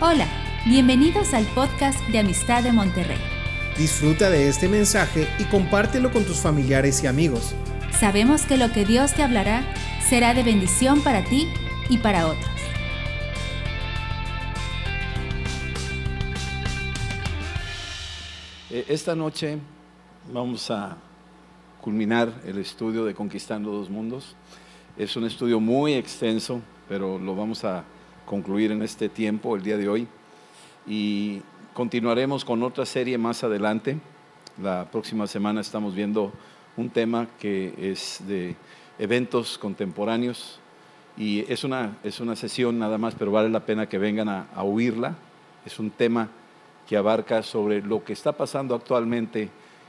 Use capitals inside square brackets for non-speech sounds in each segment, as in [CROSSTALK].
Hola, bienvenidos al podcast de Amistad de Monterrey. Disfruta de este mensaje y compártelo con tus familiares y amigos. Sabemos que lo que Dios te hablará será de bendición para ti y para otros. Eh, Esta noche vamos a culminar el estudio de Conquistando dos Mundos. Es un estudio muy extenso, pero lo vamos a concluir en este tiempo, el día de hoy. Y continuaremos con otra serie más adelante. La próxima semana estamos viendo un tema que es de eventos contemporáneos y es una, es una sesión nada más, pero vale la pena que vengan a, a oírla. Es un tema que abarca sobre lo que está pasando actualmente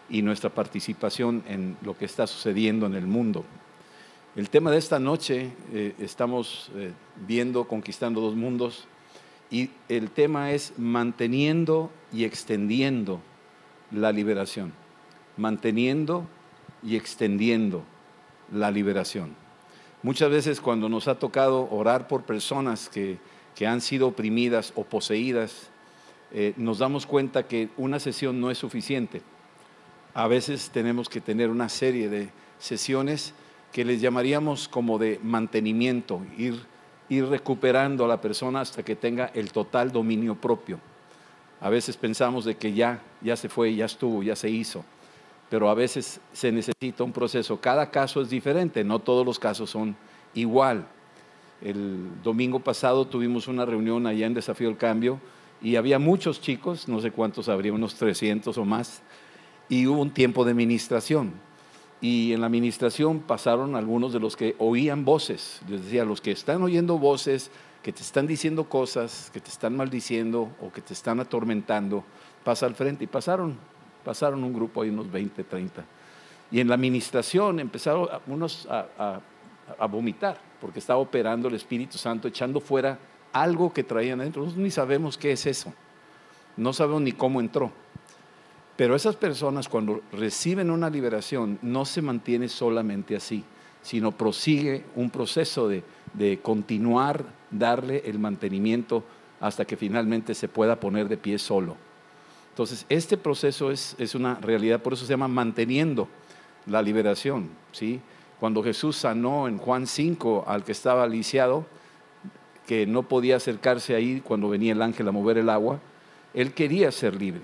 y nuestra participación en lo que está sucediendo en el mundo. El tema de esta noche eh, estamos eh, viendo Conquistando dos Mundos y el tema es manteniendo y extendiendo la liberación. Manteniendo y extendiendo la liberación. Muchas veces cuando nos ha tocado orar por personas que, que han sido oprimidas o poseídas, eh, nos damos cuenta que una sesión no es suficiente. A veces tenemos que tener una serie de sesiones que les llamaríamos como de mantenimiento, ir, ir recuperando a la persona hasta que tenga el total dominio propio. A veces pensamos de que ya, ya se fue, ya estuvo, ya se hizo, pero a veces se necesita un proceso. Cada caso es diferente, no todos los casos son igual. El domingo pasado tuvimos una reunión allá en Desafío del Cambio y había muchos chicos, no sé cuántos habría, unos 300 o más, y hubo un tiempo de ministración. Y en la administración pasaron algunos de los que oían voces. Les decía, los que están oyendo voces, que te están diciendo cosas, que te están maldiciendo o que te están atormentando, pasa al frente. Y pasaron, pasaron un grupo ahí, unos 20, 30. Y en la administración empezaron unos a, a, vomitar, porque estaba operando el Espíritu Santo, echando fuera algo que traían adentro. Nosotros ni sabemos qué es eso. No sabemos ni cómo entró. Pero esas personas cuando reciben una liberación no se mantiene solamente así, sino prosigue un proceso de, de, continuar, darle el mantenimiento hasta que finalmente se pueda poner de pie solo. Entonces, este proceso es, es una realidad, por eso se llama manteniendo la liberación. ¿sí? Cuando Jesús sanó en Juan 5 al que estaba lisiado, que no podía acercarse ahí cuando venía el ángel a mover el agua, él quería ser libre.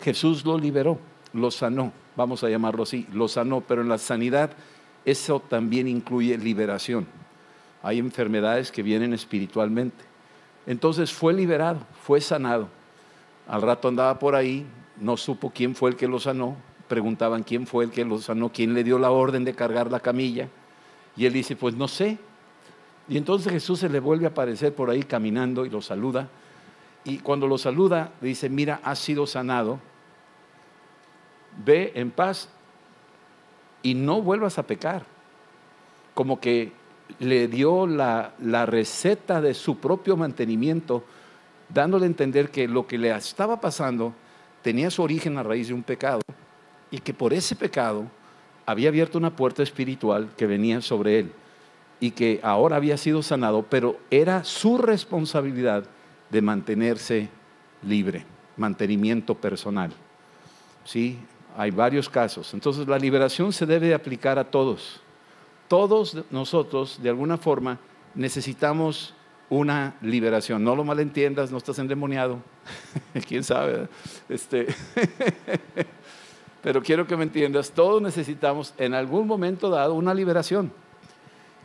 Jesús lo liberó, lo sanó, vamos a llamarlo así, lo sanó, pero en la sanidad eso también incluye liberación. Hay enfermedades que vienen espiritualmente. Entonces fue liberado, fue sanado. Al rato andaba por ahí, no supo quién fue el que lo sanó, preguntaban quién fue el que lo sanó, quién le dio la orden de cargar la camilla. Y él dice, pues no sé. Y entonces Jesús se le vuelve a aparecer por ahí caminando y lo saluda. Y cuando lo saluda, dice, mira, has sido sanado, ve en paz y no vuelvas a pecar. Como que le dio la, la, receta de su propio mantenimiento, dándole a entender que lo que le estaba pasando tenía su origen a raíz de un pecado y que por ese pecado había abierto una puerta espiritual que venía sobre él y que ahora había sido sanado, pero era su responsabilidad de mantenerse libre, mantenimiento personal. ¿Sí? Hay varios casos. Entonces la liberación se debe aplicar a todos. Todos nosotros, de alguna forma, necesitamos una liberación. No lo malentiendas, no estás endemoniado. [LAUGHS] ¿Quién sabe? Este [LAUGHS] Pero quiero que me entiendas, todos necesitamos en algún momento dado una liberación.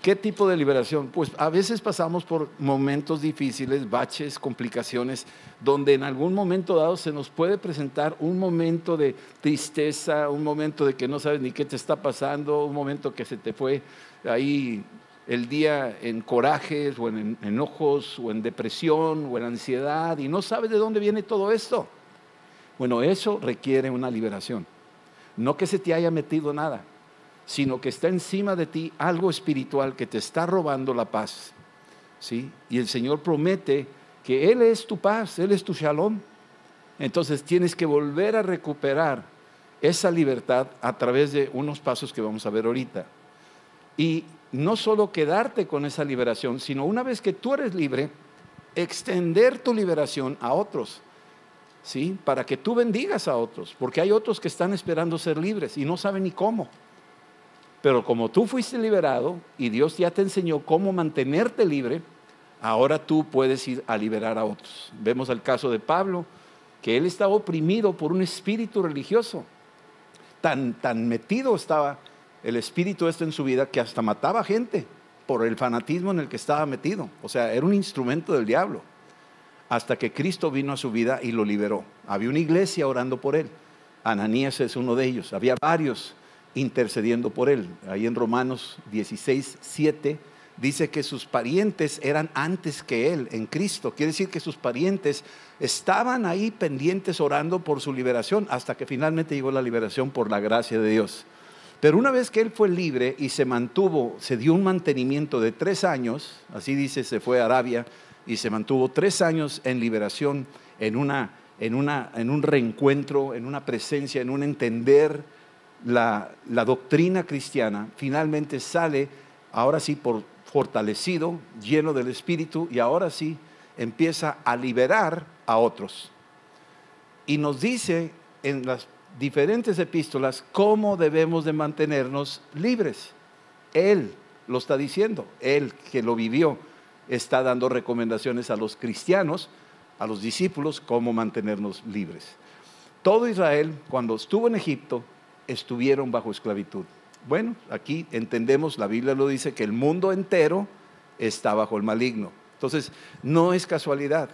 ¿Qué tipo de liberación? Pues a veces pasamos por momentos difíciles, baches, complicaciones, donde en algún momento dado se nos puede presentar un momento de tristeza, un momento de que no sabes ni qué te está pasando, un momento que se te fue ahí el día en corajes o en enojos o en depresión o en ansiedad y no sabes de dónde viene todo esto. Bueno, eso requiere una liberación. No que se te haya metido nada, sino que está encima de ti algo espiritual que te está robando la paz. ¿sí? Y el Señor promete que Él es tu paz, Él es tu shalom. Entonces tienes que volver a recuperar esa libertad a través de unos pasos que vamos a ver ahorita. Y no solo quedarte con esa liberación, sino una vez que tú eres libre, extender tu liberación a otros. ¿Sí? Para que tú bendigas a otros, porque hay otros que están esperando ser libres y no saben ni cómo. Pero como tú fuiste liberado y Dios ya te enseñó cómo mantenerte libre, ahora tú puedes ir a liberar a otros. Vemos el caso de Pablo, que él estaba oprimido por un espíritu religioso. Tan, tan metido estaba el espíritu este en su vida que hasta mataba gente por el fanatismo en el que estaba metido. O sea, era un instrumento del diablo. Hasta que Cristo vino a su vida y lo liberó. Había una iglesia orando por él. Ananías es uno de ellos. Había varios intercediendo por él. Ahí en Romanos 16, 7 dice que sus parientes eran antes que él en Cristo. Quiere decir que sus parientes estaban ahí pendientes orando por su liberación hasta que finalmente llegó la liberación por la gracia de Dios. Pero una vez que él fue libre y se mantuvo, se dio un mantenimiento de tres años, así dice, se fue a Arabia y se mantuvo tres años en liberación, en, una, en, una, en un reencuentro, en una presencia, en un entender la, doctrina cristiana, finalmente sale, ahora sí, por fortalecido, lleno del Espíritu, y ahora sí empieza a liberar a otros. Y nos dice en las diferentes epístolas cómo debemos de mantenernos libres. Él lo está diciendo, él que lo vivió, está dando recomendaciones a los cristianos, a los discípulos, cómo mantenernos libres. Todo Israel, cuando estuvo en Egipto, estuvieron bajo esclavitud. Bueno, aquí entendemos, la Biblia lo dice, que el mundo entero está bajo el maligno. Entonces, no es casualidad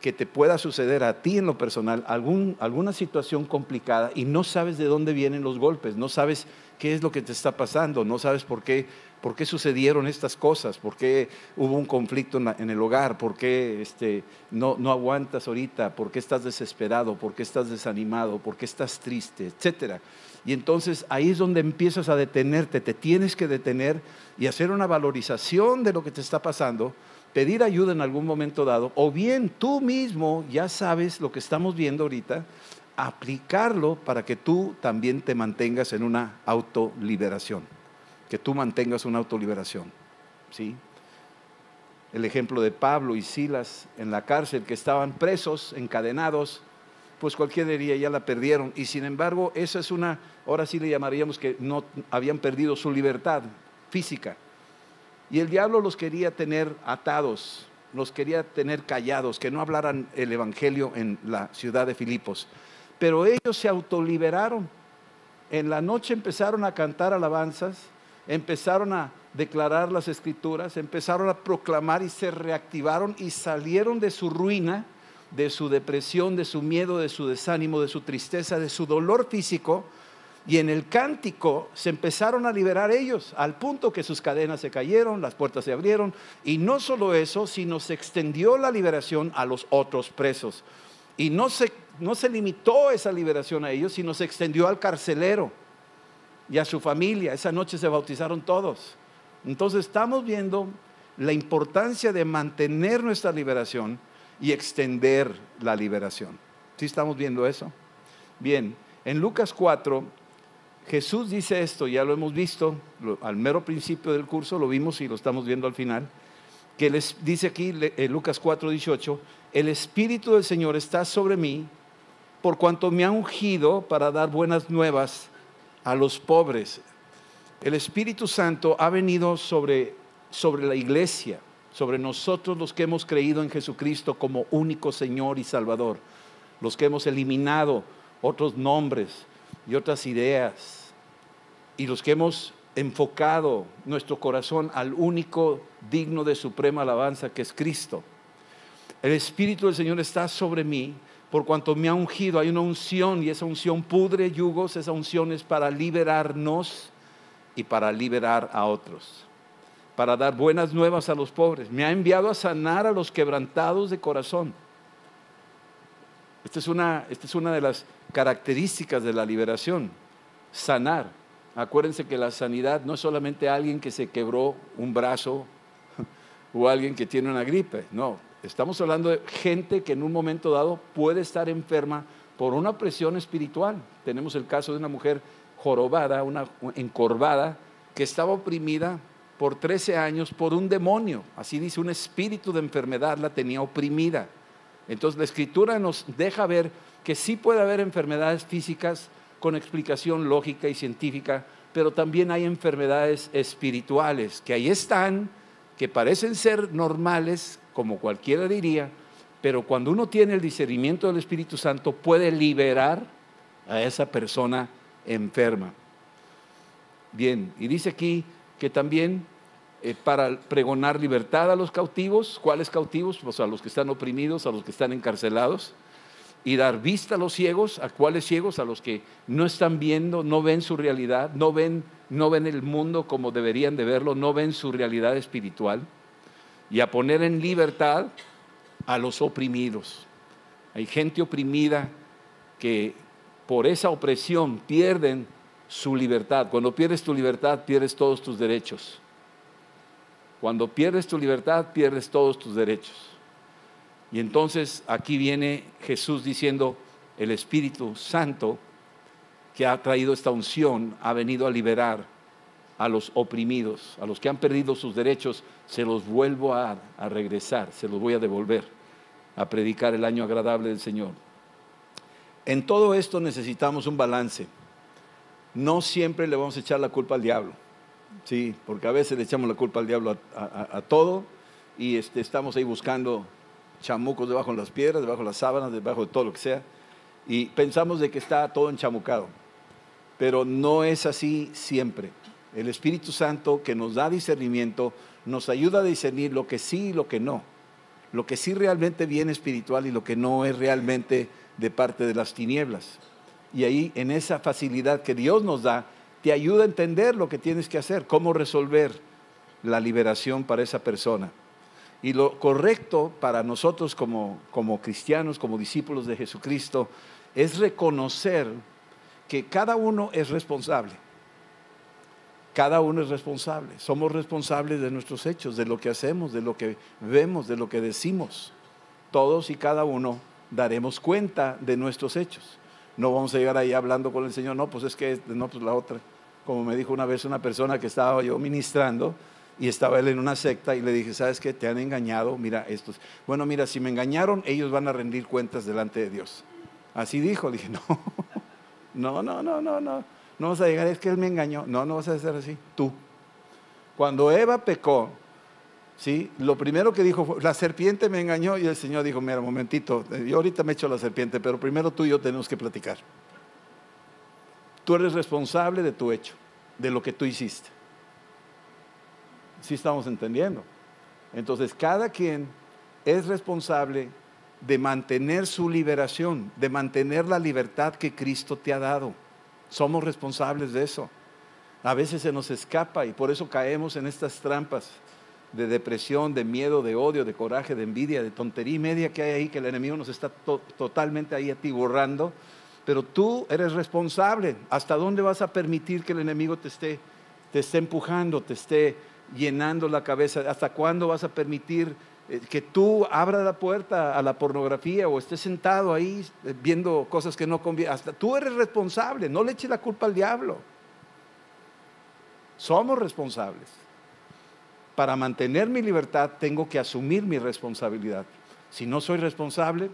que te pueda suceder a ti en lo personal alguna situación complicada y no sabes de dónde vienen los golpes, no sabes qué es lo que te está pasando, no sabes por qué, por qué sucedieron estas cosas, por qué hubo un conflicto en, el hogar, por qué este, no, no aguantas ahorita, por qué estás desesperado, por qué estás desanimado, por qué estás triste, etcétera. Y entonces ahí es donde empiezas a detenerte, te tienes que detener y hacer una valorización de lo que te está pasando, pedir ayuda en algún momento dado, o bien tú mismo ya sabes lo que estamos viendo ahorita, aplicarlo para que tú también te mantengas en una autoliberación, que tú mantengas una autoliberación. ¿sí? El ejemplo de Pablo y Silas en la cárcel, que estaban presos, encadenados, pues cualquier diría ya la perdieron. Y sin embargo, esa es una, ahora sí le llamaríamos que no habían perdido su libertad física. Y el diablo los quería tener atados, los quería tener callados, que no hablaran el evangelio en la ciudad de Filipos. Pero ellos se autoliberaron. En la noche empezaron a cantar alabanzas, empezaron a declarar las escrituras, empezaron a proclamar y se reactivaron y salieron de su ruina de su depresión, de su miedo, de su desánimo, de su tristeza, de su dolor físico. Y en el cántico se empezaron a liberar ellos, al punto que sus cadenas se cayeron, las puertas se abrieron. Y no solo eso, sino se extendió la liberación a los otros presos. Y no se, no se limitó esa liberación a ellos, sino se extendió al carcelero y a su familia. Esa noche se bautizaron todos. Entonces estamos viendo la importancia de mantener nuestra liberación y extender la liberación. ¿Sí estamos viendo eso? Bien, en Lucas 4, Jesús dice esto, ya lo hemos visto al mero principio del curso, lo vimos y lo estamos viendo al final, que les dice aquí en Lucas 4, 18, el Espíritu del Señor está sobre mí por cuanto me ha ungido para dar buenas nuevas a los pobres. El Espíritu Santo ha venido sobre, sobre la iglesia sobre nosotros los que hemos creído en Jesucristo como único Señor y Salvador, los que hemos eliminado otros nombres y otras ideas, y los que hemos enfocado nuestro corazón al único digno de suprema alabanza que es Cristo. El Espíritu del Señor está sobre mí por cuanto me ha ungido. Hay una unción y esa unción pudre yugos, esa unción es para liberarnos y para liberar a otros para dar buenas nuevas a los pobres. Me ha enviado a sanar a los quebrantados de corazón. Esta es una, esta es una de las características de la liberación, sanar. Acuérdense que la sanidad no es solamente alguien que se quebró un brazo [LAUGHS] o alguien que tiene una gripe, no. Estamos hablando de gente que en un momento dado puede estar enferma por una presión espiritual. Tenemos el caso de una mujer jorobada, una encorvada, que estaba oprimida por 13 años por un demonio. Así dice, un espíritu de enfermedad la tenía oprimida. Entonces la escritura nos deja ver que sí puede haber enfermedades físicas con explicación lógica y científica, pero también hay enfermedades espirituales que ahí están, que parecen ser normales, como cualquiera diría, pero cuando uno tiene el discernimiento del Espíritu Santo puede liberar a esa persona enferma. Bien, y dice aquí que también eh, para pregonar libertad a los cautivos, ¿cuáles cautivos? Pues a los que están oprimidos, a los que están encarcelados, y dar vista a los ciegos, ¿a cuáles ciegos? A los que no están viendo, no ven su realidad, no ven, no ven el mundo como deberían de verlo, no ven su realidad espiritual, y a poner en libertad a los oprimidos. Hay gente oprimida que por esa opresión pierden su libertad. Cuando pierdes tu libertad, pierdes todos tus derechos. Cuando pierdes tu libertad, pierdes todos tus derechos. Y entonces aquí viene Jesús diciendo, el Espíritu Santo que ha traído esta unción ha venido a liberar a los oprimidos, a los que han perdido sus derechos, se los vuelvo a, a regresar, se los voy a devolver, a predicar el año agradable del Señor. En todo esto necesitamos un balance. No siempre le vamos a echar la culpa al diablo, sí, porque a veces le echamos la culpa al diablo a, todo y este, estamos ahí buscando chamucos debajo de las piedras, debajo de las sábanas, debajo de todo lo que sea, y pensamos de que está todo enchamucado. Pero no es así siempre. El Espíritu Santo que nos da discernimiento nos ayuda a discernir lo que sí y lo que no. Lo que sí realmente viene espiritual y lo que no es realmente de parte de las tinieblas. Y ahí, en esa facilidad que Dios nos da, te ayuda a entender lo que tienes que hacer, cómo resolver la liberación para esa persona. Y lo correcto para nosotros como, como cristianos, como discípulos de Jesucristo, es reconocer que cada uno es responsable. Cada uno es responsable. Somos responsables de nuestros hechos, de lo que hacemos, de lo que vemos, de lo que decimos. Todos y cada uno daremos cuenta de nuestros hechos. No vamos a llegar ahí hablando con el Señor, no, pues es que, no, pues la otra. Como me dijo una vez una persona que estaba yo ministrando, y estaba él en una secta y le dije, ¿sabes qué? Te han engañado, mira estos. Bueno, mira, si me engañaron, ellos van a rendir cuentas delante de Dios. Así dijo, le dije, [LAUGHS] no, no, no, no, no, no, no vas a llegar, es que él me engañó. No, no vas a hacer así, tú. Cuando Eva pecó, ¿sí? Lo primero que dijo fue, la serpiente me engañó y el Señor dijo, mira, momentito, yo ahorita me echo la serpiente, pero primero tú y yo tenemos que platicar. Tú eres responsable de tu hecho, de lo que tú hiciste. Si estamos entendiendo. Entonces, cada quien es responsable de mantener su liberación, de mantener la libertad que Cristo te ha dado. Somos responsables de eso. A veces se nos escapa y por eso caemos en estas trampas de depresión, de miedo, de odio, de coraje, de envidia, de tontería y media que hay ahí, que el enemigo nos está totalmente ahí atiborrando. Pero tú eres responsable. ¿Hasta dónde vas a permitir que el enemigo te esté, te esté empujando, te esté llenando la cabeza. ¿Hasta cuándo vas a permitir eh, que tú abras la puerta a la pornografía o estés sentado ahí eh, viendo cosas que no convienen? Hasta tú eres responsable, no le eches la culpa al diablo. Somos responsables. Para mantener mi libertad tengo que asumir mi responsabilidad. Si no soy responsable,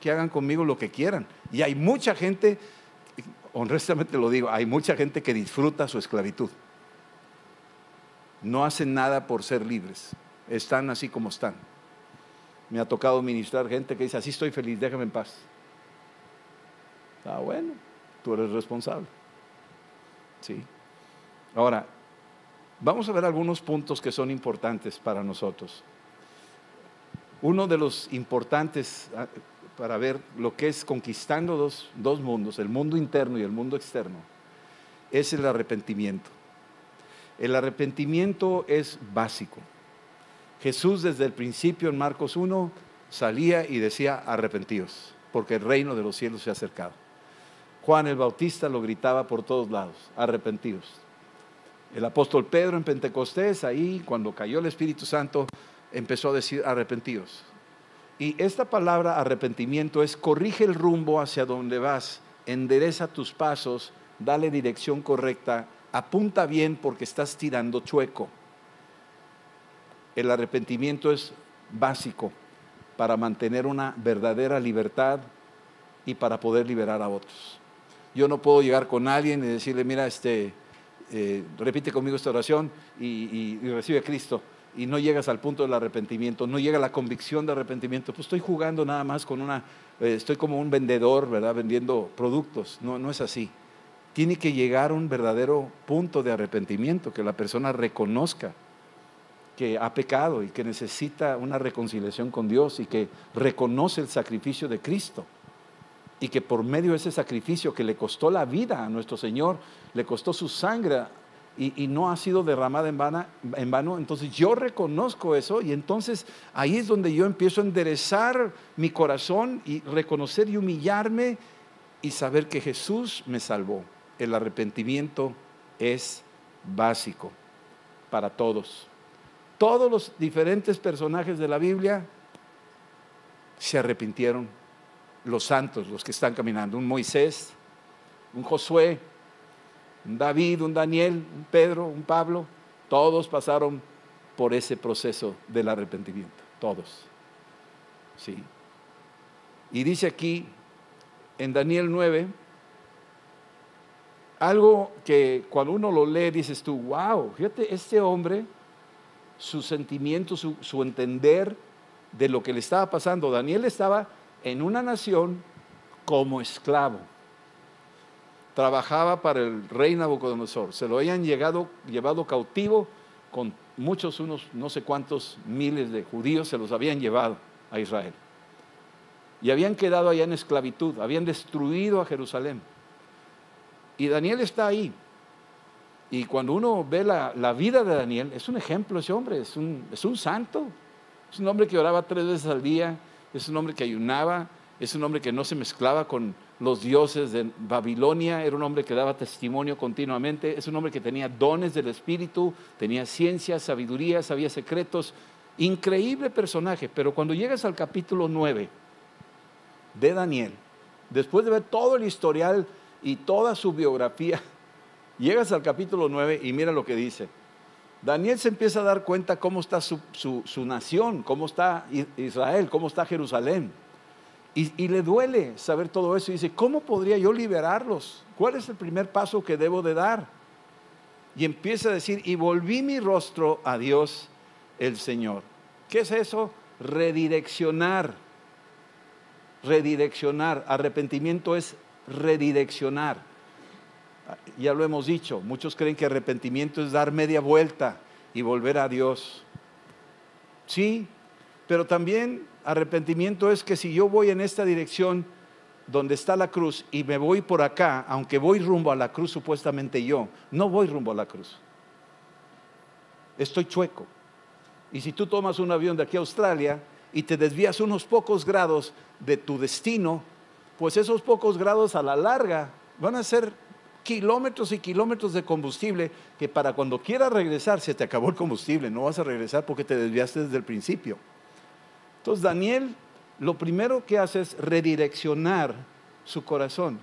que hagan conmigo lo que quieran. Y hay mucha gente, honestamente lo digo, hay mucha gente que disfruta su esclavitud no hacen nada por ser libres, están así como están. Me ha tocado ministrar gente que dice, así estoy feliz, déjame en paz. Ah, bueno, tú eres responsable. Sí. Ahora, vamos a ver algunos puntos que son importantes para nosotros. Uno de los importantes ah, para ver lo que es conquistando dos, dos mundos, el mundo interno y el mundo externo, es el arrepentimiento. El arrepentimiento es básico. Jesús desde el principio en Marcos 1 salía y decía arrepentidos, porque el reino de los cielos se ha acercado. Juan el Bautista lo gritaba por todos lados, arrepentidos. El apóstol Pedro en Pentecostés, ahí cuando cayó el Espíritu Santo, empezó a decir arrepentidos. Y esta palabra arrepentimiento es corrige el rumbo hacia donde vas, endereza tus pasos, dale dirección correcta apunta bien porque estás tirando chueco. el arrepentimiento es básico para mantener una verdadera libertad y para poder liberar a otros. Yo no puedo llegar con alguien y decirle, mira, este, eh, repite conmigo esta oración y, recibe a Cristo y no llegas al punto del arrepentimiento, no llega la convicción de arrepentimiento, pues estoy jugando nada más con una, eh, estoy como un vendedor, ¿verdad? Vendiendo productos. No, no es así. Tiene que llegar un verdadero punto de arrepentimiento, que la persona reconozca que ha pecado y que necesita una reconciliación con Dios y que reconoce el sacrificio de Cristo y que por medio de ese sacrificio que le costó la vida a nuestro Señor, le costó su sangre y, no ha sido derramada en, vano, entonces yo reconozco eso y entonces ahí es donde yo empiezo a enderezar mi corazón y reconocer y humillarme y saber que Jesús me salvó. El arrepentimiento es básico para todos todos los diferentes personajes de la Biblia se arrepintieron, los santos, los que están caminando, un Moisés, un Josué, un David, un Daniel, un Pedro, un Pablo, todos pasaron por ese proceso del arrepentimiento, todos. Sí. Y dice aquí en Daniel 9, algo que cuando uno lo lee dices tú, wow, fíjate, este hombre su sentimiento, su, entender de lo que le estaba pasando. Daniel estaba en una nación como esclavo. Trabajaba para el rey Nabucodonosor. Se lo habían llegado, llevado cautivo con muchos, unos no sé cuántos miles de judíos, se los habían llevado a Israel. Y habían quedado allá en esclavitud, habían destruido a Jerusalén. Y Daniel está ahí, y cuando uno ve la, vida de Daniel, es un ejemplo ese hombre, es un, es un santo. Es un hombre que oraba tres veces al día, es un hombre que ayunaba, es un hombre que no se mezclaba con los dioses de Babilonia, era un hombre que daba testimonio continuamente, es un hombre que tenía dones del Espíritu, tenía ciencia, sabiduría, sabía secretos. Increíble personaje, pero cuando llegas al capítulo 9 de Daniel, después de ver todo el historial y toda su biografía, [LAUGHS] Llegas al capítulo 9 y mira lo que dice. Daniel se empieza a dar cuenta cómo está su, nación, cómo está Israel, cómo está Jerusalén. Y, y, le duele saber todo eso y dice, ¿cómo podría yo liberarlos? ¿Cuál es el primer paso que debo de dar? Y empieza a decir, y volví mi rostro a Dios el Señor. ¿Qué es eso? Redireccionar. Redireccionar. Arrepentimiento es redireccionar ya lo hemos dicho, muchos creen que arrepentimiento es dar media vuelta y volver a Dios. Sí, pero también arrepentimiento es que si yo voy en esta dirección donde está la cruz y me voy por acá, aunque voy rumbo a la cruz supuestamente yo, no voy rumbo a la cruz. Estoy chueco. Y si tú tomas un avión de aquí a Australia y te desvías unos pocos grados de tu destino, pues esos pocos grados a la larga van a ser kilómetros y kilómetros de combustible que para cuando quieras regresar se te acabó el combustible, no vas a regresar porque te desviaste desde el principio. Entonces Daniel lo primero que hace es redireccionar su corazón.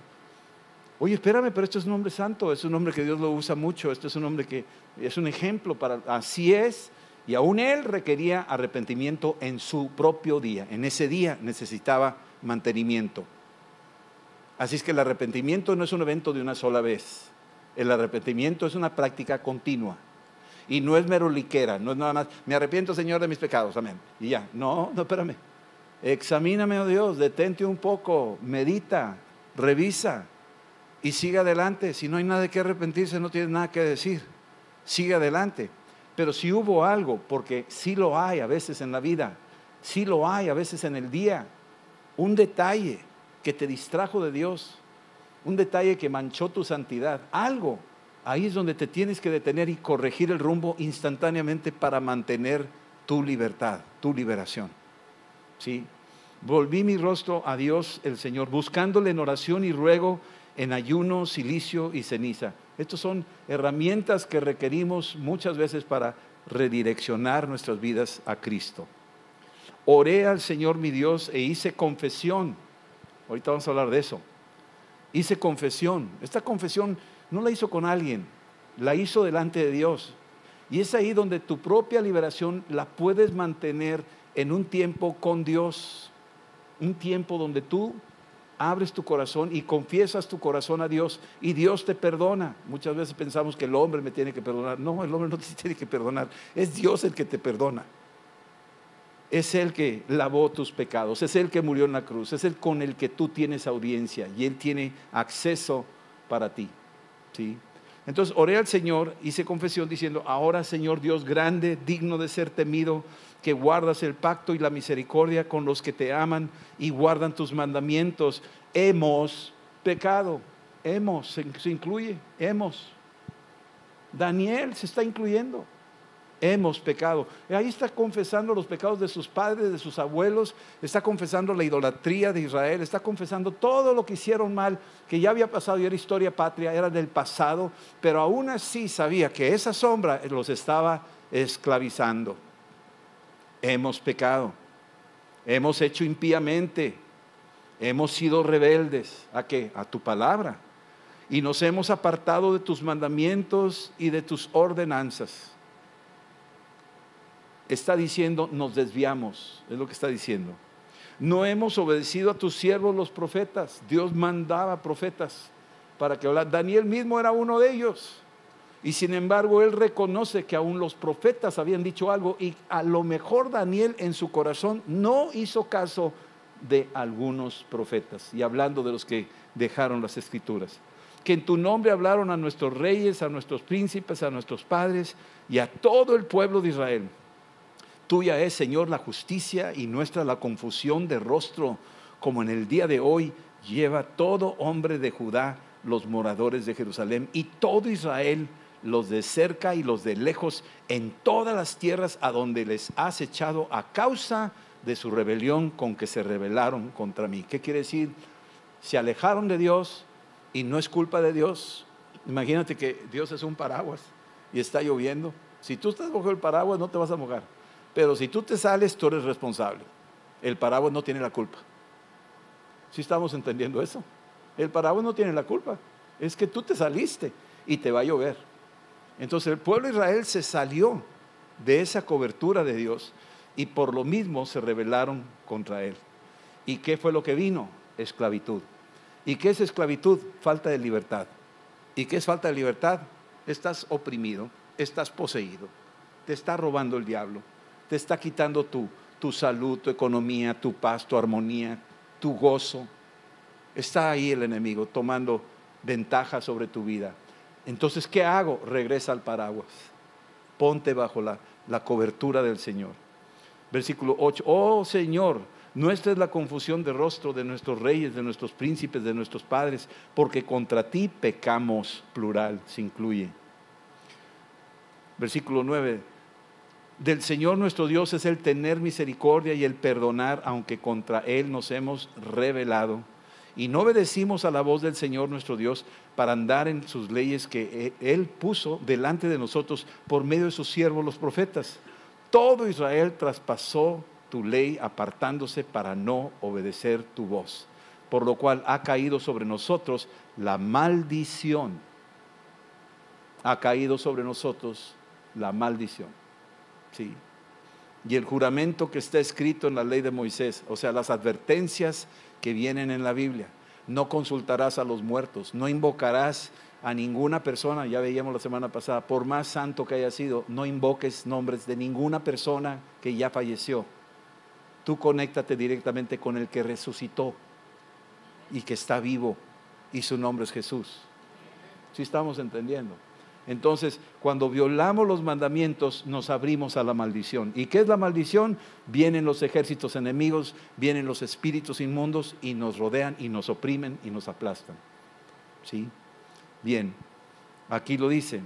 Oye, espérame, pero este es un hombre santo, es un hombre que Dios lo usa mucho, este es un hombre que es un ejemplo para, así es, y aún él requería arrepentimiento en su propio día, en ese día necesitaba mantenimiento. Así es que el arrepentimiento no es un evento de una sola vez. El arrepentimiento es una práctica continua. Y no es meroliquera, no es nada más, me arrepiento, Señor, de mis pecados, amén. Y ya, no, no, espérame. Examíname, oh Dios, detente un poco, medita, revisa y sigue adelante. Si no hay nada que arrepentirse, no tienes nada que decir. Sigue adelante. Pero si hubo algo, porque sí lo hay a veces en la vida, sí lo hay a veces en el día, un detalle, que te distrajo de Dios, un detalle que manchó tu santidad, algo, ahí es donde te tienes que detener y corregir el rumbo instantáneamente para mantener tu libertad, tu liberación. ¿Sí? Volví mi rostro a Dios el Señor, buscándole en oración y ruego, en ayuno, silicio y ceniza. Estas son herramientas que requerimos muchas veces para redireccionar nuestras vidas a Cristo. Oré al Señor mi Dios e hice confesión Ahorita vamos a hablar de eso. Hice confesión. Esta confesión no la hizo con alguien, la hizo delante de Dios. Y es ahí donde tu propia liberación la puedes mantener en un tiempo con Dios, un tiempo donde tú abres tu corazón y confiesas tu corazón a Dios y Dios te perdona. Muchas veces pensamos que el hombre me tiene que perdonar. No, el hombre no te [LAUGHS] tiene que perdonar. Es Dios el que te perdona. Es el que lavó tus pecados, es el que murió en la cruz, es el con el que tú tienes audiencia y Él tiene acceso para ti. ¿sí? Entonces oré al Señor, hice confesión diciendo, ahora Señor Dios grande, digno de ser temido, que guardas el pacto y la misericordia con los que te aman y guardan tus mandamientos, hemos pecado, hemos, se, se incluye, hemos. Daniel se está incluyendo hemos pecado. Ahí está confesando los pecados de sus padres, de sus abuelos, está confesando la idolatría de Israel, está confesando todo lo que hicieron mal, que ya había pasado y era historia patria, era del pasado, pero aún así sabía que esa sombra los estaba esclavizando. Hemos pecado, hemos hecho impíamente, hemos sido rebeldes. ¿A qué? A tu palabra. Y nos hemos apartado de tus mandamientos y de tus ordenanzas está diciendo, nos desviamos, es lo que está diciendo. No hemos obedecido a tus siervos los profetas. Dios mandaba profetas para que hablaran. Daniel mismo era uno de ellos. Y sin embargo, él reconoce que aún los profetas habían dicho algo y a lo mejor Daniel en su corazón no hizo caso de algunos profetas. Y hablando de los que dejaron las escrituras. Que en tu nombre hablaron a nuestros reyes, a nuestros príncipes, a nuestros padres y a todo el pueblo de Israel Tuya es, Señor, la justicia y nuestra la confusión de rostro, como en el día de hoy lleva todo hombre de Judá, los moradores de Jerusalén y todo Israel, los de cerca y los de lejos, en todas las tierras a donde les has echado a causa de su rebelión con que se rebelaron contra mí. ¿Qué quiere decir? Se alejaron de Dios y no es culpa de Dios. Imagínate que Dios es un paraguas y está lloviendo. Si tú estás bajo el paraguas no te vas a mojar. Pero si tú te sales, tú eres responsable. El paraguas no tiene la culpa. ¿Sí estamos entendiendo eso? El paraguas no tiene la culpa. Es que tú te saliste y te va a llover. Entonces el pueblo de Israel se salió de esa cobertura de Dios y por lo mismo se rebelaron contra él. ¿Y qué fue lo que vino? Esclavitud. ¿Y qué es esclavitud? Falta de libertad. ¿Y qué es falta de libertad? Estás oprimido, estás poseído, te está robando el diablo, te está quitando tu, tu salud, tu economía, tu paz, tu armonía, tu gozo. Está ahí el enemigo tomando ventaja sobre tu vida. Entonces, ¿qué hago? Regresa al paraguas. Ponte bajo la, la cobertura del Señor. Versículo 8. Oh Señor, nuestra es la confusión de rostro de nuestros reyes, de nuestros príncipes, de nuestros padres, porque contra ti pecamos, plural, se incluye. Versículo 9 del Señor nuestro Dios es el tener misericordia y el perdonar, aunque contra Él nos hemos rebelado. Y no obedecimos a la voz del Señor nuestro Dios para andar en sus leyes que e-, Él puso delante de nosotros por medio de sus siervos los profetas. Todo Israel traspasó tu ley apartándose para no obedecer tu voz, por lo cual ha caído sobre nosotros la maldición. Ha caído sobre nosotros la maldición. Sí. Y el juramento que está escrito en la ley de Moisés, o sea, las advertencias que vienen en la Biblia. No consultarás a los muertos, no invocarás a ninguna persona, ya veíamos la semana pasada, por más santo que haya sido, no invoques nombres de ninguna persona que ya falleció. Tú conéctate directamente con el que resucitó y que está vivo y su nombre es Jesús. ¿Sí estamos entendiendo? Entonces, cuando violamos los mandamientos, nos abrimos a la maldición. ¿Y qué es la maldición? Vienen los ejércitos enemigos, vienen los espíritus inmundos y nos rodean y nos oprimen y nos aplastan. ¿Sí? Bien, aquí lo dice.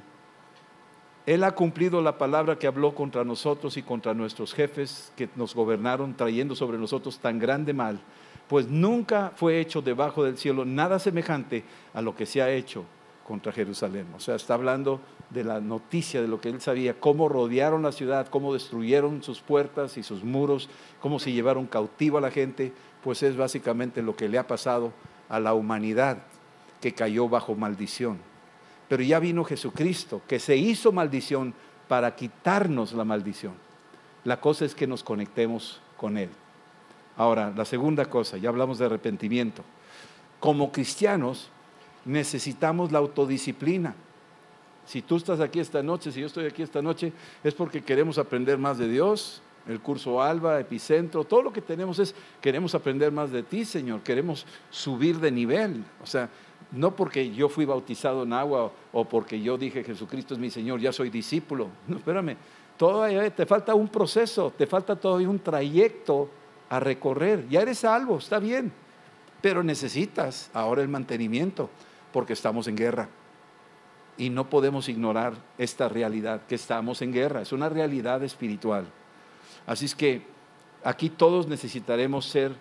Él ha cumplido la palabra que habló contra nosotros y contra nuestros jefes que nos gobernaron, trayendo sobre nosotros tan grande mal, pues nunca fue hecho debajo del cielo nada semejante a lo que se ha hecho contra Jerusalén. O sea, está hablando de la noticia de lo que él sabía, cómo rodearon la ciudad, cómo destruyeron sus puertas y sus muros, cómo se llevaron cautivo a la gente, pues es básicamente lo que le ha pasado a la humanidad que cayó bajo maldición. Pero ya vino Jesucristo, que se hizo maldición para quitarnos la maldición. La cosa es que nos conectemos con Él. Ahora, la segunda cosa, ya hablamos de arrepentimiento. Como cristianos necesitamos la autodisciplina. Si tú estás aquí esta noche, si yo estoy aquí esta noche, es porque queremos aprender más de Dios, el curso Alba, Epicentro, todo lo que tenemos es, queremos aprender más de ti, Señor, queremos subir de nivel. O sea, no porque yo fui bautizado en agua o porque yo dije Jesucristo es mi Señor, ya soy discípulo. [LAUGHS] No, espérame, todavía te falta un proceso, te falta todavía un trayecto a recorrer. Ya eres salvo, está bien, pero necesitas ahora el mantenimiento porque estamos en guerra. Y no podemos ignorar esta realidad, que estamos en guerra, es una realidad espiritual. Así es que aquí todos necesitaremos ser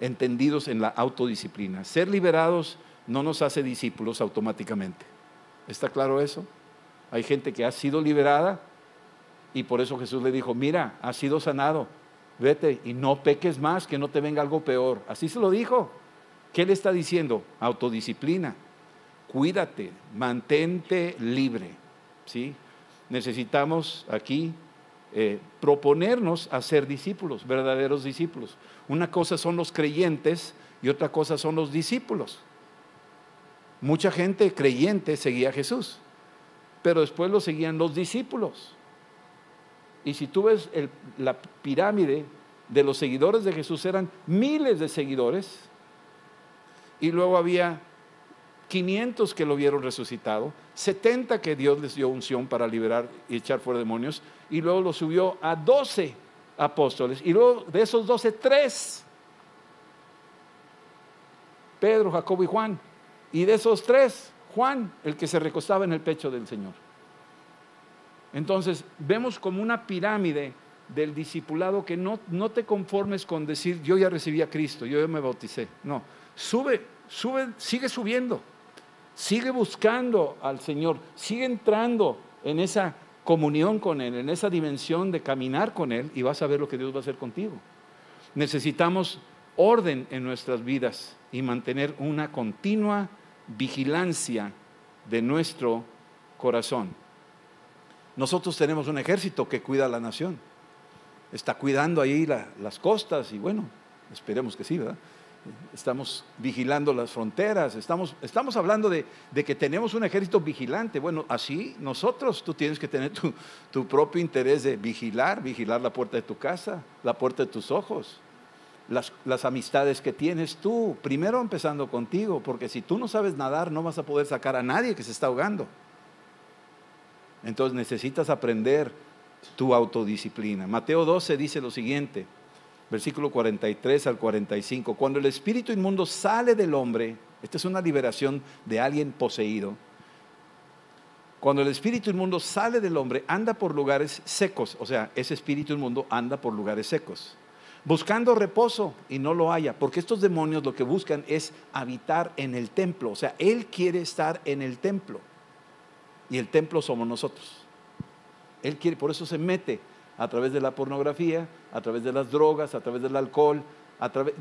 entendidos en la autodisciplina. Ser liberados no nos hace discípulos automáticamente. ¿Está claro eso? Hay gente que ha sido liberada y por eso Jesús le dijo, mira, has sido sanado, vete y no peques más, que no te venga algo peor. Así se lo dijo. ¿Qué le está diciendo? Autodisciplina. Cuídate, mantente libre. ¿sí? Necesitamos aquí eh, proponernos a ser discípulos, verdaderos discípulos. Una cosa son los creyentes y otra cosa son los discípulos. Mucha gente creyente seguía a Jesús, pero después lo seguían los discípulos. Y si tú ves la pirámide de los seguidores de Jesús, eran miles de seguidores, y luego había 500 que lo vieron resucitado, 70 que Dios les dio unción para liberar y echar fuera demonios, y luego lo subió a 12 apóstoles, y luego de esos 12, tres, Pedro, Jacobo y Juan, y de esos tres, Juan, el que se recostaba en el pecho del Señor. Entonces, vemos como una pirámide del discipulado que no, no te conformes con decir, yo ya recibí a Cristo, yo ya me bauticé. No, sube, sube, sigue subiendo. Sigue buscando al Señor, sigue entrando en esa comunión con Él, en esa dimensión de caminar con Él y vas a ver lo que Dios va a hacer contigo. Necesitamos orden en nuestras vidas y mantener una continua vigilancia de nuestro corazón. Nosotros tenemos un ejército que cuida a la nación. Está cuidando ahí las costas y bueno, esperemos que sí, ¿verdad? Estamos vigilando las fronteras, estamos, estamos hablando de, que tenemos un ejército vigilante. Bueno, así nosotros, tú tienes que tener tu, propio interés de vigilar, vigilar la puerta de tu casa, la puerta de tus ojos, las, las amistades que tienes tú, primero empezando contigo, porque si tú no sabes nadar, no vas a poder sacar a nadie que se está ahogando. Entonces necesitas aprender tu autodisciplina. Mateo 12 dice lo siguiente versículo 43 al 45, cuando el espíritu inmundo sale del hombre, esta es una liberación de alguien poseído, cuando el espíritu inmundo sale del hombre, anda por lugares secos, o sea, ese espíritu inmundo anda por lugares secos, buscando reposo y no lo haya, porque estos demonios lo que buscan es habitar en el templo, o sea, él quiere estar en el templo. Y el templo somos nosotros. Él quiere, por eso se mete a través de la pornografía, a través de las drogas, a través del alcohol,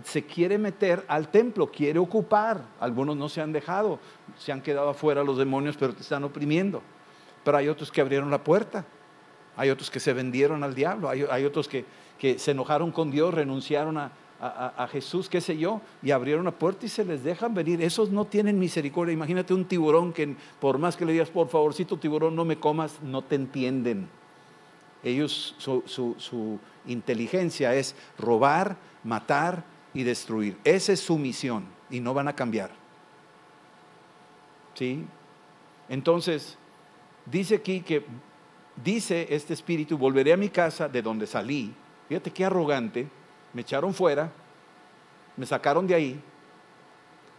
se quiere meter al templo, quiere ocupar. Algunos no se han dejado, se han quedado afuera los demonios, pero te están oprimiendo. Pero hay otros que abrieron la puerta, hay otros que se vendieron al diablo, hay, otros que, se enojaron con Dios, renunciaron a, a, Jesús, qué sé yo, y abrieron la puerta y se les dejan venir. Esos no tienen misericordia. Imagínate un tiburón que por más que le digas, por favorcito tiburón, no me comas, no te entienden. Ellos, su, inteligencia es robar, matar y destruir. Esa es su misión y no van a cambiar. ¿Sí? Entonces, dice aquí que, dice este espíritu, volveré a mi casa de donde salí. Fíjate qué arrogante, me echaron fuera, me sacaron de ahí,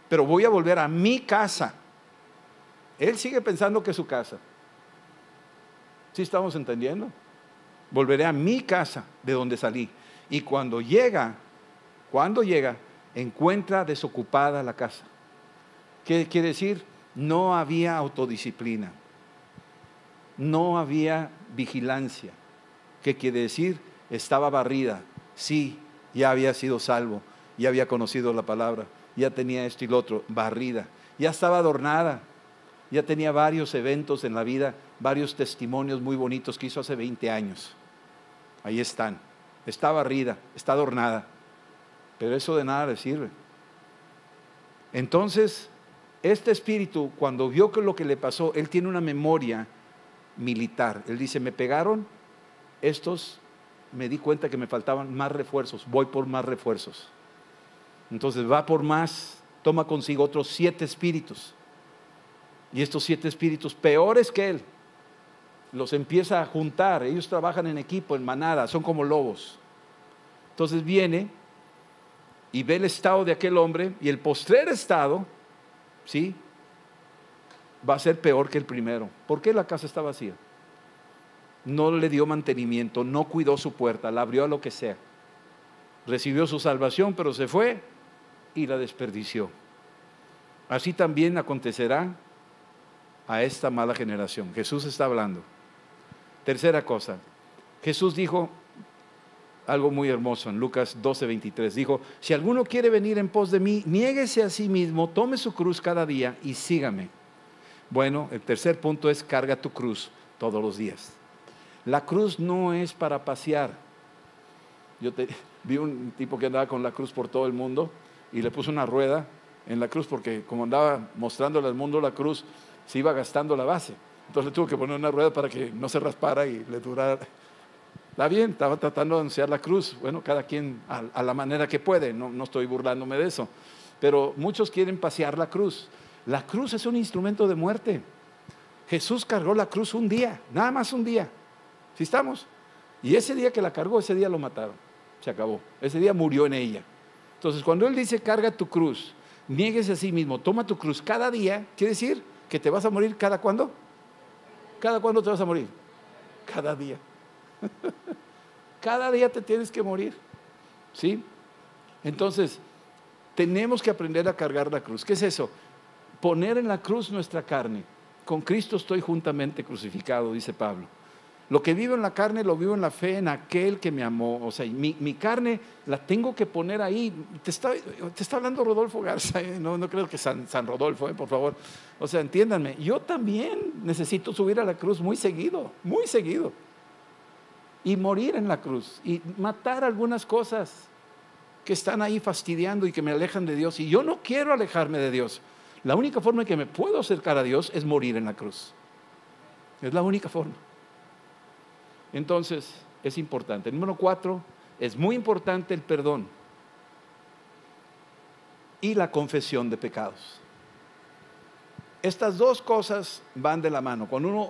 pero voy a volver a mi casa. Él sigue pensando que es su casa. ¿Sí estamos entendiendo? Volveré a mi casa de donde salí. Y cuando llega, cuando llega, encuentra desocupada la casa. ¿Qué quiere decir? No había autodisciplina, no había vigilancia. ¿Qué quiere decir? Estaba barrida. Sí, ya había sido salvo, ya había conocido la palabra, ya tenía esto y lo otro, barrida. Ya estaba adornada, ya tenía varios eventos en la vida varios testimonios muy bonitos que hizo hace 20 años. Ahí están. Está barrida, está adornada. Pero eso de nada le sirve. Entonces, este espíritu, cuando vio que lo que le pasó, él tiene una memoria militar. Él dice, me pegaron estos, me di cuenta que me faltaban más refuerzos, voy por más refuerzos. Entonces va por más, toma consigo otros siete espíritus. Y estos siete espíritus peores que él, los empieza a juntar. Ellos trabajan en equipo, en manada, son como lobos. Entonces viene y ve el estado de aquel hombre y el postrer estado, ¿sí? Va a ser peor que el primero. ¿Por qué la casa está vacía? No le dio mantenimiento, no cuidó su puerta, la abrió a lo que sea. Recibió su salvación, pero se fue y la desperdició. Así también acontecerá a esta mala generación. Jesús está hablando. Tercera cosa, Jesús dijo algo muy hermoso en Lucas 12, 23. Dijo, si alguno quiere venir en pos de mí, niéguese a sí mismo, tome su cruz cada día y sígame. Bueno, el tercer punto es carga tu cruz todos los días. La cruz no es para pasear. Yo [LAUGHS] vi un tipo que andaba con la cruz por todo el mundo y le puso una rueda en la cruz porque como andaba mostrándole al mundo la cruz, se iba gastando la base. Entonces tuvo que poner una rueda para que no se raspara y le durara. Está bien, estaba tratando de anunciar la cruz. Bueno, cada quien a, la manera que puede, no, no estoy burlándome de eso. Pero muchos quieren pasear la cruz. La cruz es un instrumento de muerte. Jesús cargó la cruz un día, nada más un día. ¿Sí estamos? Y ese día que la cargó, ese día lo mataron. Se acabó. Ese día murió en ella. Entonces, cuando Él dice carga tu cruz, niegues a sí mismo, toma tu cruz cada día, quiere decir que te vas a morir cada cuándo? ¿Cada cuándo te vas a morir? Cada día. [LAUGHS] Cada día te tienes que morir. ¿Sí? Entonces, tenemos que aprender a cargar la cruz. ¿Qué es eso? Poner en la cruz nuestra carne. Con Cristo estoy juntamente crucificado, dice Pablo. Lo que vivo en la carne lo vivo en la fe en aquel que me amó. O sea, mi, carne la tengo que poner ahí. Te está, te está hablando Rodolfo Garza, ¿eh? no, no creo que San, San Rodolfo, ¿eh? por favor. O sea, entiéndanme, yo también necesito subir a la cruz muy seguido, muy seguido. Y morir en la cruz y matar algunas cosas que están ahí fastidiando y que me alejan de Dios. Y yo no quiero alejarme de Dios. La única forma en que me puedo acercar a Dios es morir en la cruz. Es la única forma. Entonces, es importante. Número cuatro, es muy importante el perdón y la confesión de pecados. Estas dos cosas van de la mano. Cuando uno,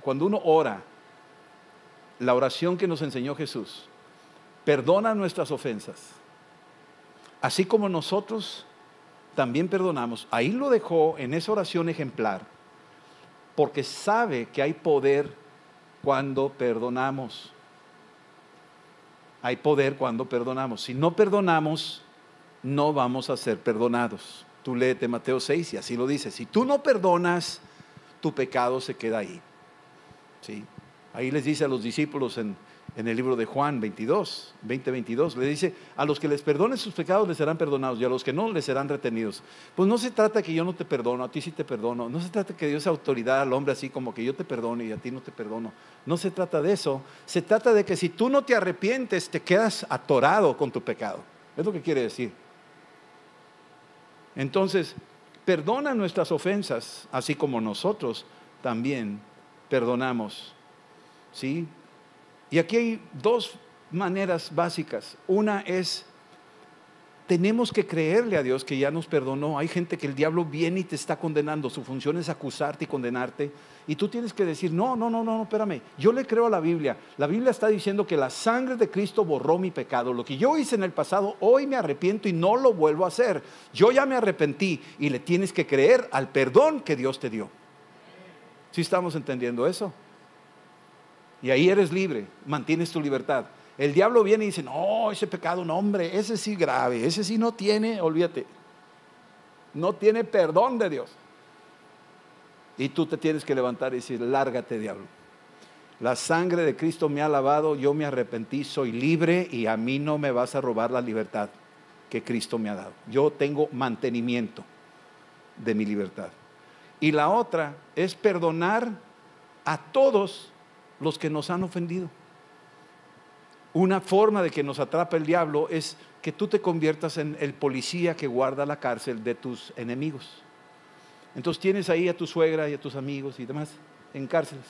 cuando uno ora, la oración que nos enseñó Jesús, perdona nuestras ofensas, así como nosotros también perdonamos. Ahí lo dejó en esa oración ejemplar, porque sabe que hay poder cuando perdonamos. Hay poder cuando perdonamos. Si no perdonamos, no vamos a ser perdonados. Tú léete Mateo 6 y así lo dice. Si tú no perdonas, tu pecado se queda ahí. ¿Sí? Ahí les dice a los discípulos en en el libro de Juan 22, 20, 22, le dice, a los que les perdonen sus pecados les serán perdonados y a los que no les serán retenidos. Pues no se trata que yo no te perdono, a ti sí te perdono, no se trata que Dios autoridad al hombre así como que yo te perdone y a ti no te perdono. No se trata de eso, se trata de que si tú no te arrepientes te quedas atorado con tu pecado. Es lo que quiere decir. Entonces, perdona nuestras ofensas, así como nosotros también perdonamos. ¿Sí? Y aquí hay dos maneras básicas. Una es, tenemos que creerle a Dios que ya nos perdonó. Hay gente que el diablo viene y te está condenando. Su función es acusarte y condenarte. Y tú tienes que decir, no, no, no, no, espérame. Yo le creo a la Biblia. La Biblia está diciendo que la sangre de Cristo borró mi pecado. Lo que yo hice en el pasado, hoy me arrepiento y no lo vuelvo a hacer. Yo ya me arrepentí y le tienes que creer al perdón que Dios te dio. ¿Sí estamos entendiendo eso? Y ahí eres libre, mantienes tu libertad. El diablo viene y dice, no, ese pecado, no, hombre, ese sí grave, ese sí no tiene, olvídate, no tiene perdón de Dios. Y tú te tienes que levantar y decir, lárgate, diablo. La sangre de Cristo me ha lavado, yo me arrepentí, soy libre y a mí no me vas a robar la libertad que Cristo me ha dado. Yo tengo mantenimiento de mi libertad. Y la otra es perdonar a todos los que nos han ofendido. Una forma de que nos atrapa el diablo es que tú te conviertas en el policía que guarda la cárcel de tus enemigos. Entonces tienes ahí a tu suegra y a tus amigos y demás en cárceles.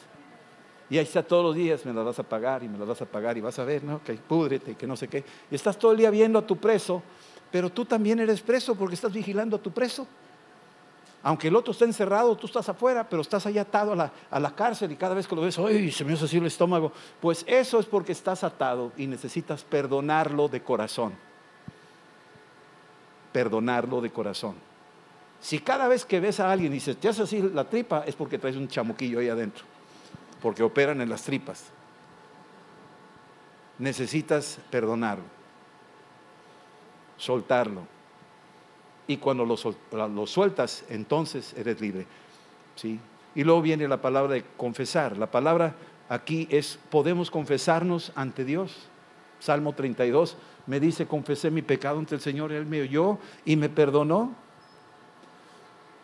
Y ahí está todos los días, me las vas a pagar y me las vas a pagar y vas a ver, ¿no? Que púdrete, que no sé qué. Y estás todo el día viendo a tu preso, pero tú también eres preso porque estás vigilando a tu preso. Aunque el otro está encerrado, tú estás afuera, pero estás ahí atado a la, a la cárcel y cada vez que lo ves, ¡ay! Se me hace así el estómago. Pues eso es porque estás atado y necesitas perdonarlo de corazón. Perdonarlo de corazón. Si cada vez que ves a alguien y dices, te hace así la tripa, es porque traes un chamuquillo ahí adentro porque operan en las tripas. Necesitas perdonarlo, soltarlo. Y cuando lo, sueltas, entonces eres libre. ¿sí? Y luego viene la palabra de confesar. La palabra aquí es, podemos confesarnos ante Dios. Salmo 32 me dice, confesé mi pecado ante el Señor, Él me oyó y me perdonó.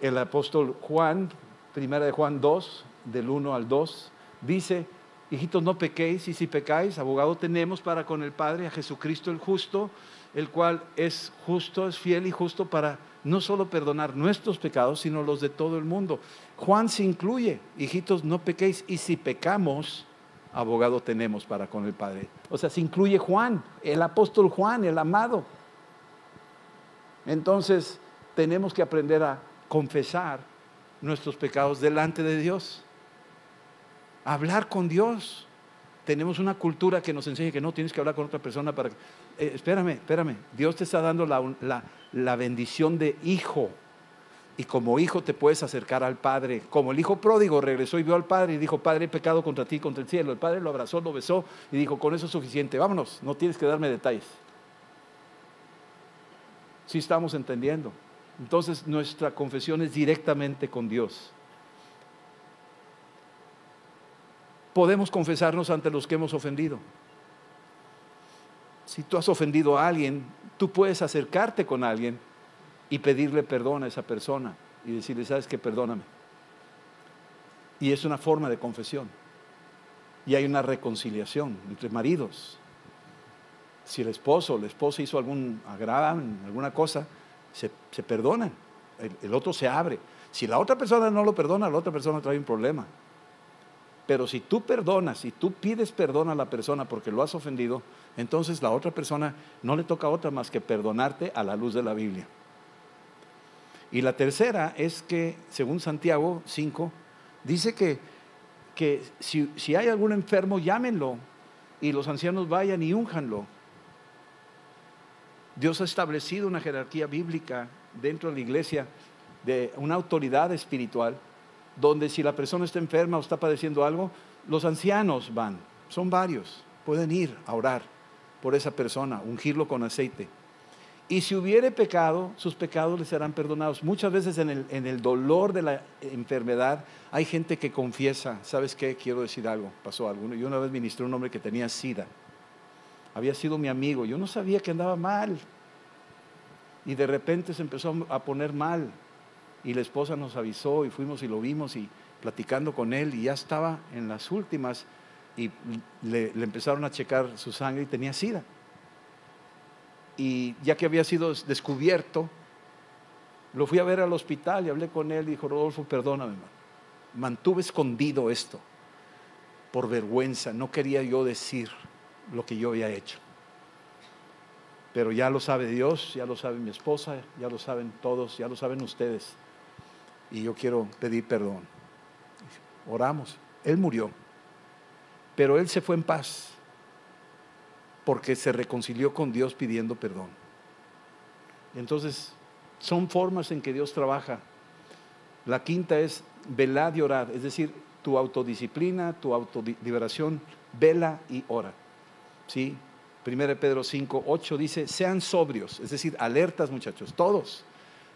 El apóstol Juan, primera de Juan 2, del 1 al 2, dice, hijitos, no pequéis, y si pecáis, abogado tenemos para con el Padre, a Jesucristo el justo, el cual es justo, es fiel y justo para no solo perdonar nuestros pecados, sino los de todo el mundo. Juan se incluye, hijitos, no pequéis, y si pecamos, abogado tenemos para con el Padre. O sea, se incluye Juan, el apóstol Juan, el amado. Entonces, tenemos que aprender a confesar nuestros pecados delante de Dios hablar con Dios. Tenemos una cultura que nos enseña que no tienes que hablar con otra persona para... Eh, espérame, espérame. Dios te está dando la, la bendición de hijo. Y como hijo te puedes acercar al Padre. Como el hijo pródigo regresó y vio al Padre y dijo, Padre, he pecado contra ti, contra el cielo. El Padre lo abrazó, lo besó y dijo, con eso es suficiente. Vámonos, no tienes que darme detalles. Si estamos entendiendo. Entonces nuestra confesión es directamente con Dios. Podemos confesarnos ante los que hemos ofendido. Si tú has ofendido a alguien, tú puedes acercarte con alguien y pedirle perdón a esa persona y decirle, sabes que perdóname. Y es una forma de confesión. Y hay una reconciliación entre maridos. Si el esposo o la esposa hizo algún agrado, alguna cosa, se, se perdonan. el otro se abre. Si la otra persona no lo perdona, la otra persona trae un problema. Pero si tú perdonas, si tú pides perdón a la persona porque lo has ofendido, entonces la otra persona no le toca otra más que perdonarte a la luz de la Biblia. Y la tercera es que, según Santiago 5, dice que, que si, si hay algún enfermo, llámenlo y los ancianos vayan y únjanlo. Dios ha establecido una jerarquía bíblica dentro de la iglesia de una autoridad espiritual donde si la persona está enferma o está padeciendo algo, los ancianos van, son varios, pueden ir a orar por esa persona, ungirlo con aceite. Y si hubiere pecado, sus pecados le serán perdonados. Muchas veces en el, en el dolor de la enfermedad hay gente que confiesa, ¿sabes qué? Quiero decir algo, pasó algo. Yo una vez ministré a un hombre que tenía sida. Había sido mi amigo, yo no sabía que andaba mal. Y de repente se empezó a poner mal y la esposa nos avisó y fuimos y lo vimos y platicando con él y ya estaba en las últimas y le, empezaron a checar su sangre y tenía sida. Y ya que había sido descubierto, lo fui a ver al hospital y hablé con él y dijo, Rodolfo, perdóname, mantuve escondido esto por vergüenza, no quería yo decir lo que yo había hecho. Pero ya lo sabe Dios, ya lo sabe mi esposa, ya lo saben todos, ya lo saben ustedes y yo quiero pedir perdón. Oramos. Él murió, pero él se fue en paz porque se reconcilió con Dios pidiendo perdón. Entonces, son formas en que Dios trabaja. La quinta es velar y orar, es decir, tu autodisciplina, tu autoliberación, vela y ora. ¿Sí? 1 Pedro 5, 8 dice, sean sobrios, es decir, alertas muchachos, todos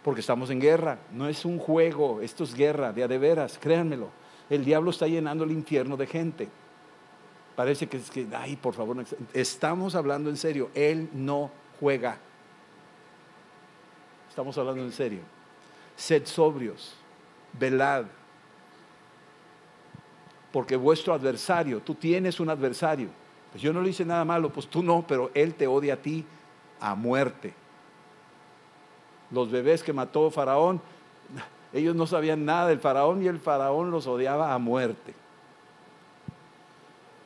porque estamos en guerra. No es un juego, esto es guerra, de a de veras, créanmelo. El diablo está llenando el infierno de gente. Parece que es que, ay, por favor, estamos hablando en serio. Él no juega. Estamos hablando en serio. Sed sobrios, velad. porque vuestro adversario, tú tienes un adversario. Pues yo no le hice nada malo, pues tú no, pero él te odia a ti a muerte. Los bebés que mató Faraón, ellos no sabían nada del Faraón y el Faraón los odiaba a muerte.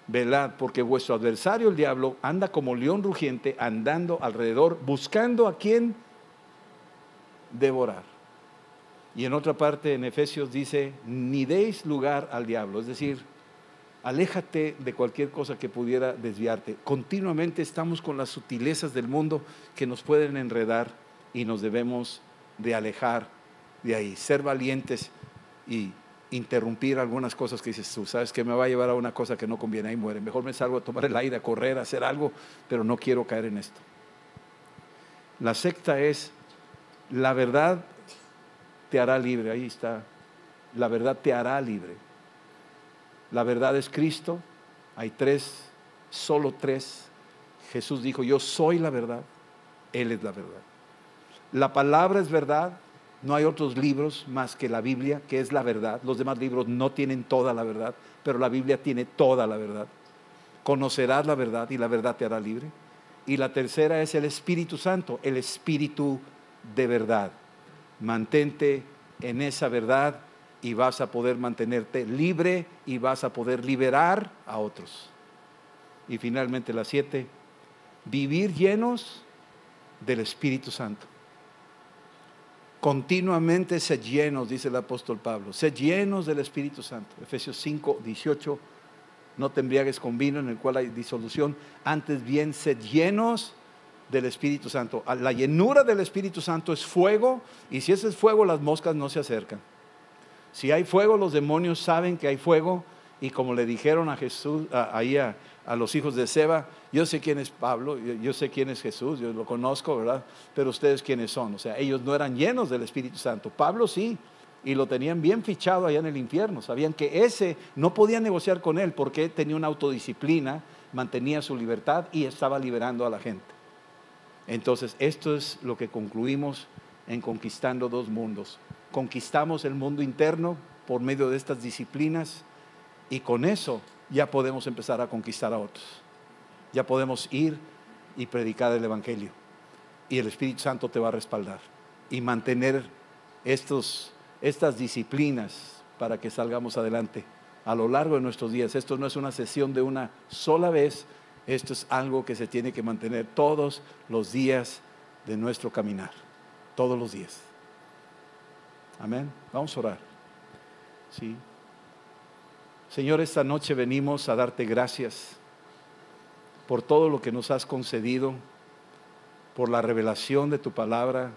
Velad, porque vuestro adversario, el diablo, anda como león rugiente, andando alrededor, buscando a quien devorar. Y en otra parte, en Efesios dice, ni deis lugar al diablo, es decir, aléjate de cualquier cosa que pudiera desviarte. Continuamente estamos con las sutilezas del mundo que nos pueden enredar y nos debemos de alejar de ahí, ser valientes y interrumpir algunas cosas que dices tú, sabes que me va a llevar a una cosa que no conviene, ahí muere. Mejor me salgo a tomar el aire, a correr, a hacer algo, pero no quiero caer en esto. La secta es, la verdad te hará libre, ahí está, la verdad te hará libre. La verdad es Cristo, hay tres, solo tres. Jesús dijo, yo soy la verdad, Él es la verdad. La palabra es verdad, no hay otros libros más que la Biblia, que es la verdad. Los demás libros no tienen toda la verdad, pero la Biblia tiene toda la verdad. Conocerás la verdad y la verdad te hará libre. Y la tercera es el Espíritu Santo, el Espíritu de verdad. Mantente en esa verdad y vas a poder mantenerte libre y vas a poder liberar a otros. Y finalmente la siete, vivir llenos del Espíritu Santo continuamente sed llenos, dice el apóstol Pablo, sed llenos del Espíritu Santo. Efesios 5, 18, no te embriagues con vino en el cual hay disolución, antes bien sed llenos del Espíritu Santo. La llenura del Espíritu Santo es fuego y si ese es fuego las moscas no se acercan. Si hay fuego los demonios saben que hay fuego y como le dijeron a Jesús, ahí a, a los hijos de Seba, yo sé quién es Pablo, yo, sé quién es Jesús, yo lo conozco, ¿verdad? Pero ustedes quiénes son. O sea, ellos no eran llenos del Espíritu Santo. Pablo sí, y lo tenían bien fichado allá en el infierno. Sabían que ese no podía negociar con él porque tenía una autodisciplina, mantenía su libertad y estaba liberando a la gente. Entonces, esto es lo que concluimos en conquistando dos mundos. Conquistamos el mundo interno por medio de estas disciplinas y con eso ya podemos empezar a conquistar a otros. Ya podemos ir y predicar el Evangelio. Y el Espíritu Santo te va a respaldar. Y mantener estos, estas disciplinas para que salgamos adelante a lo largo de nuestros días. Esto no es una sesión de una sola vez, esto es algo que se tiene que mantener todos los días de nuestro caminar. Todos los días. Amén. Vamos a orar. Sí. Señor, esta noche venimos a darte gracias por todo lo que nos has concedido, por la revelación de tu palabra,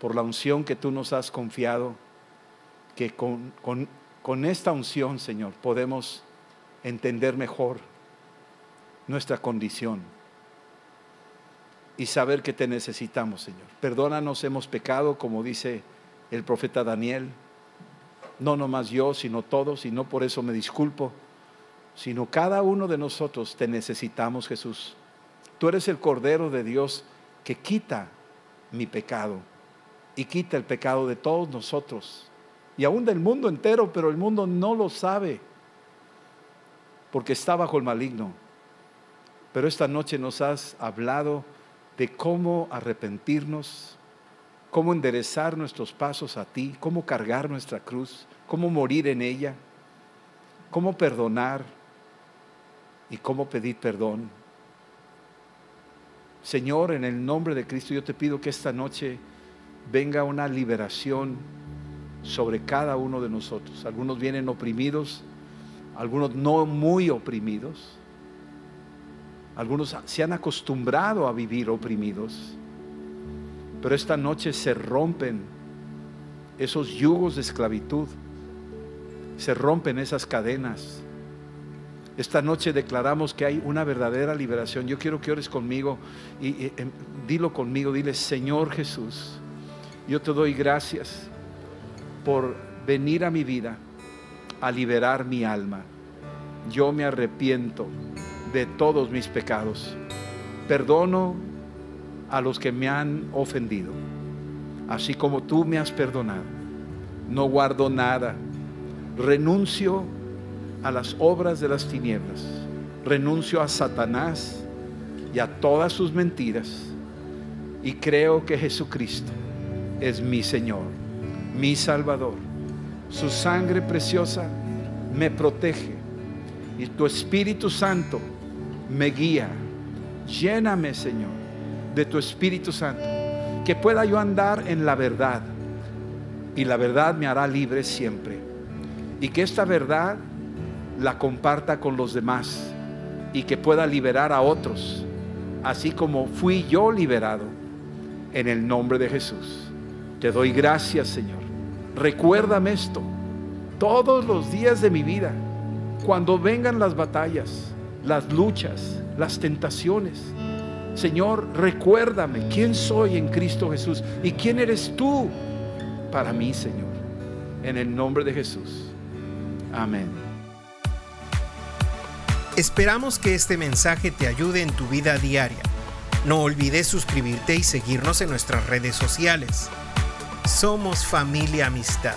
por la unción que tú nos has confiado, que con, con esta unción, Señor, podemos entender mejor nuestra condición y saber que te necesitamos, Señor. Perdónanos, hemos pecado, como dice el profeta Daniel no nomás yo, sino todos, y no por eso me disculpo, sino cada uno de nosotros te necesitamos, Jesús. Tú eres el Cordero de Dios que quita mi pecado y quita el pecado de todos nosotros, y aún del mundo entero, pero el mundo no lo sabe, porque está bajo el maligno. Pero esta noche nos has hablado de cómo arrepentirnos, cómo enderezar nuestros pasos a ti, cómo cargar nuestra cruz, cómo morir en ella, cómo perdonar y cómo pedir perdón. Señor, en el nombre de Cristo yo te pido que esta noche venga una liberación sobre cada uno de nosotros. Algunos vienen oprimidos, algunos no muy oprimidos, algunos se han acostumbrado a vivir oprimidos. Pero esta noche se rompen esos yugos de esclavitud, se rompen esas cadenas. Esta noche declaramos que hay una verdadera liberación. Yo quiero que ores conmigo y, em, dilo conmigo, dile, Señor Jesús, yo te doy gracias por venir a mi vida a liberar mi alma. Yo me arrepiento de todos mis pecados. Perdono a los que me han ofendido, así como tú me has perdonado. No guardo nada, renuncio a las obras de las tinieblas. Renuncio a Satanás y a todas sus mentiras y creo que Jesucristo es mi Señor, mi Salvador. Su sangre preciosa me protege y tu Espíritu Santo me guía. Lléname, Señor, de tu Espíritu Santo, que pueda yo andar en la verdad y la verdad me hará libre siempre. Y que esta verdad la comparta con los demás y que pueda liberar a otros, así como fui yo liberado en el nombre de Jesús. Te doy gracias, Señor. Recuérdame esto todos los días de mi vida, cuando vengan las batallas, las luchas, las tentaciones. Señor, recuérdame quién soy en Cristo Jesús y quién eres tú para mí, Señor. En el nombre de Jesús. Amén. Esperamos que este mensaje te ayude en tu vida diaria. No olvides suscribirte y seguirnos en nuestras redes sociales. Somos familia amistad.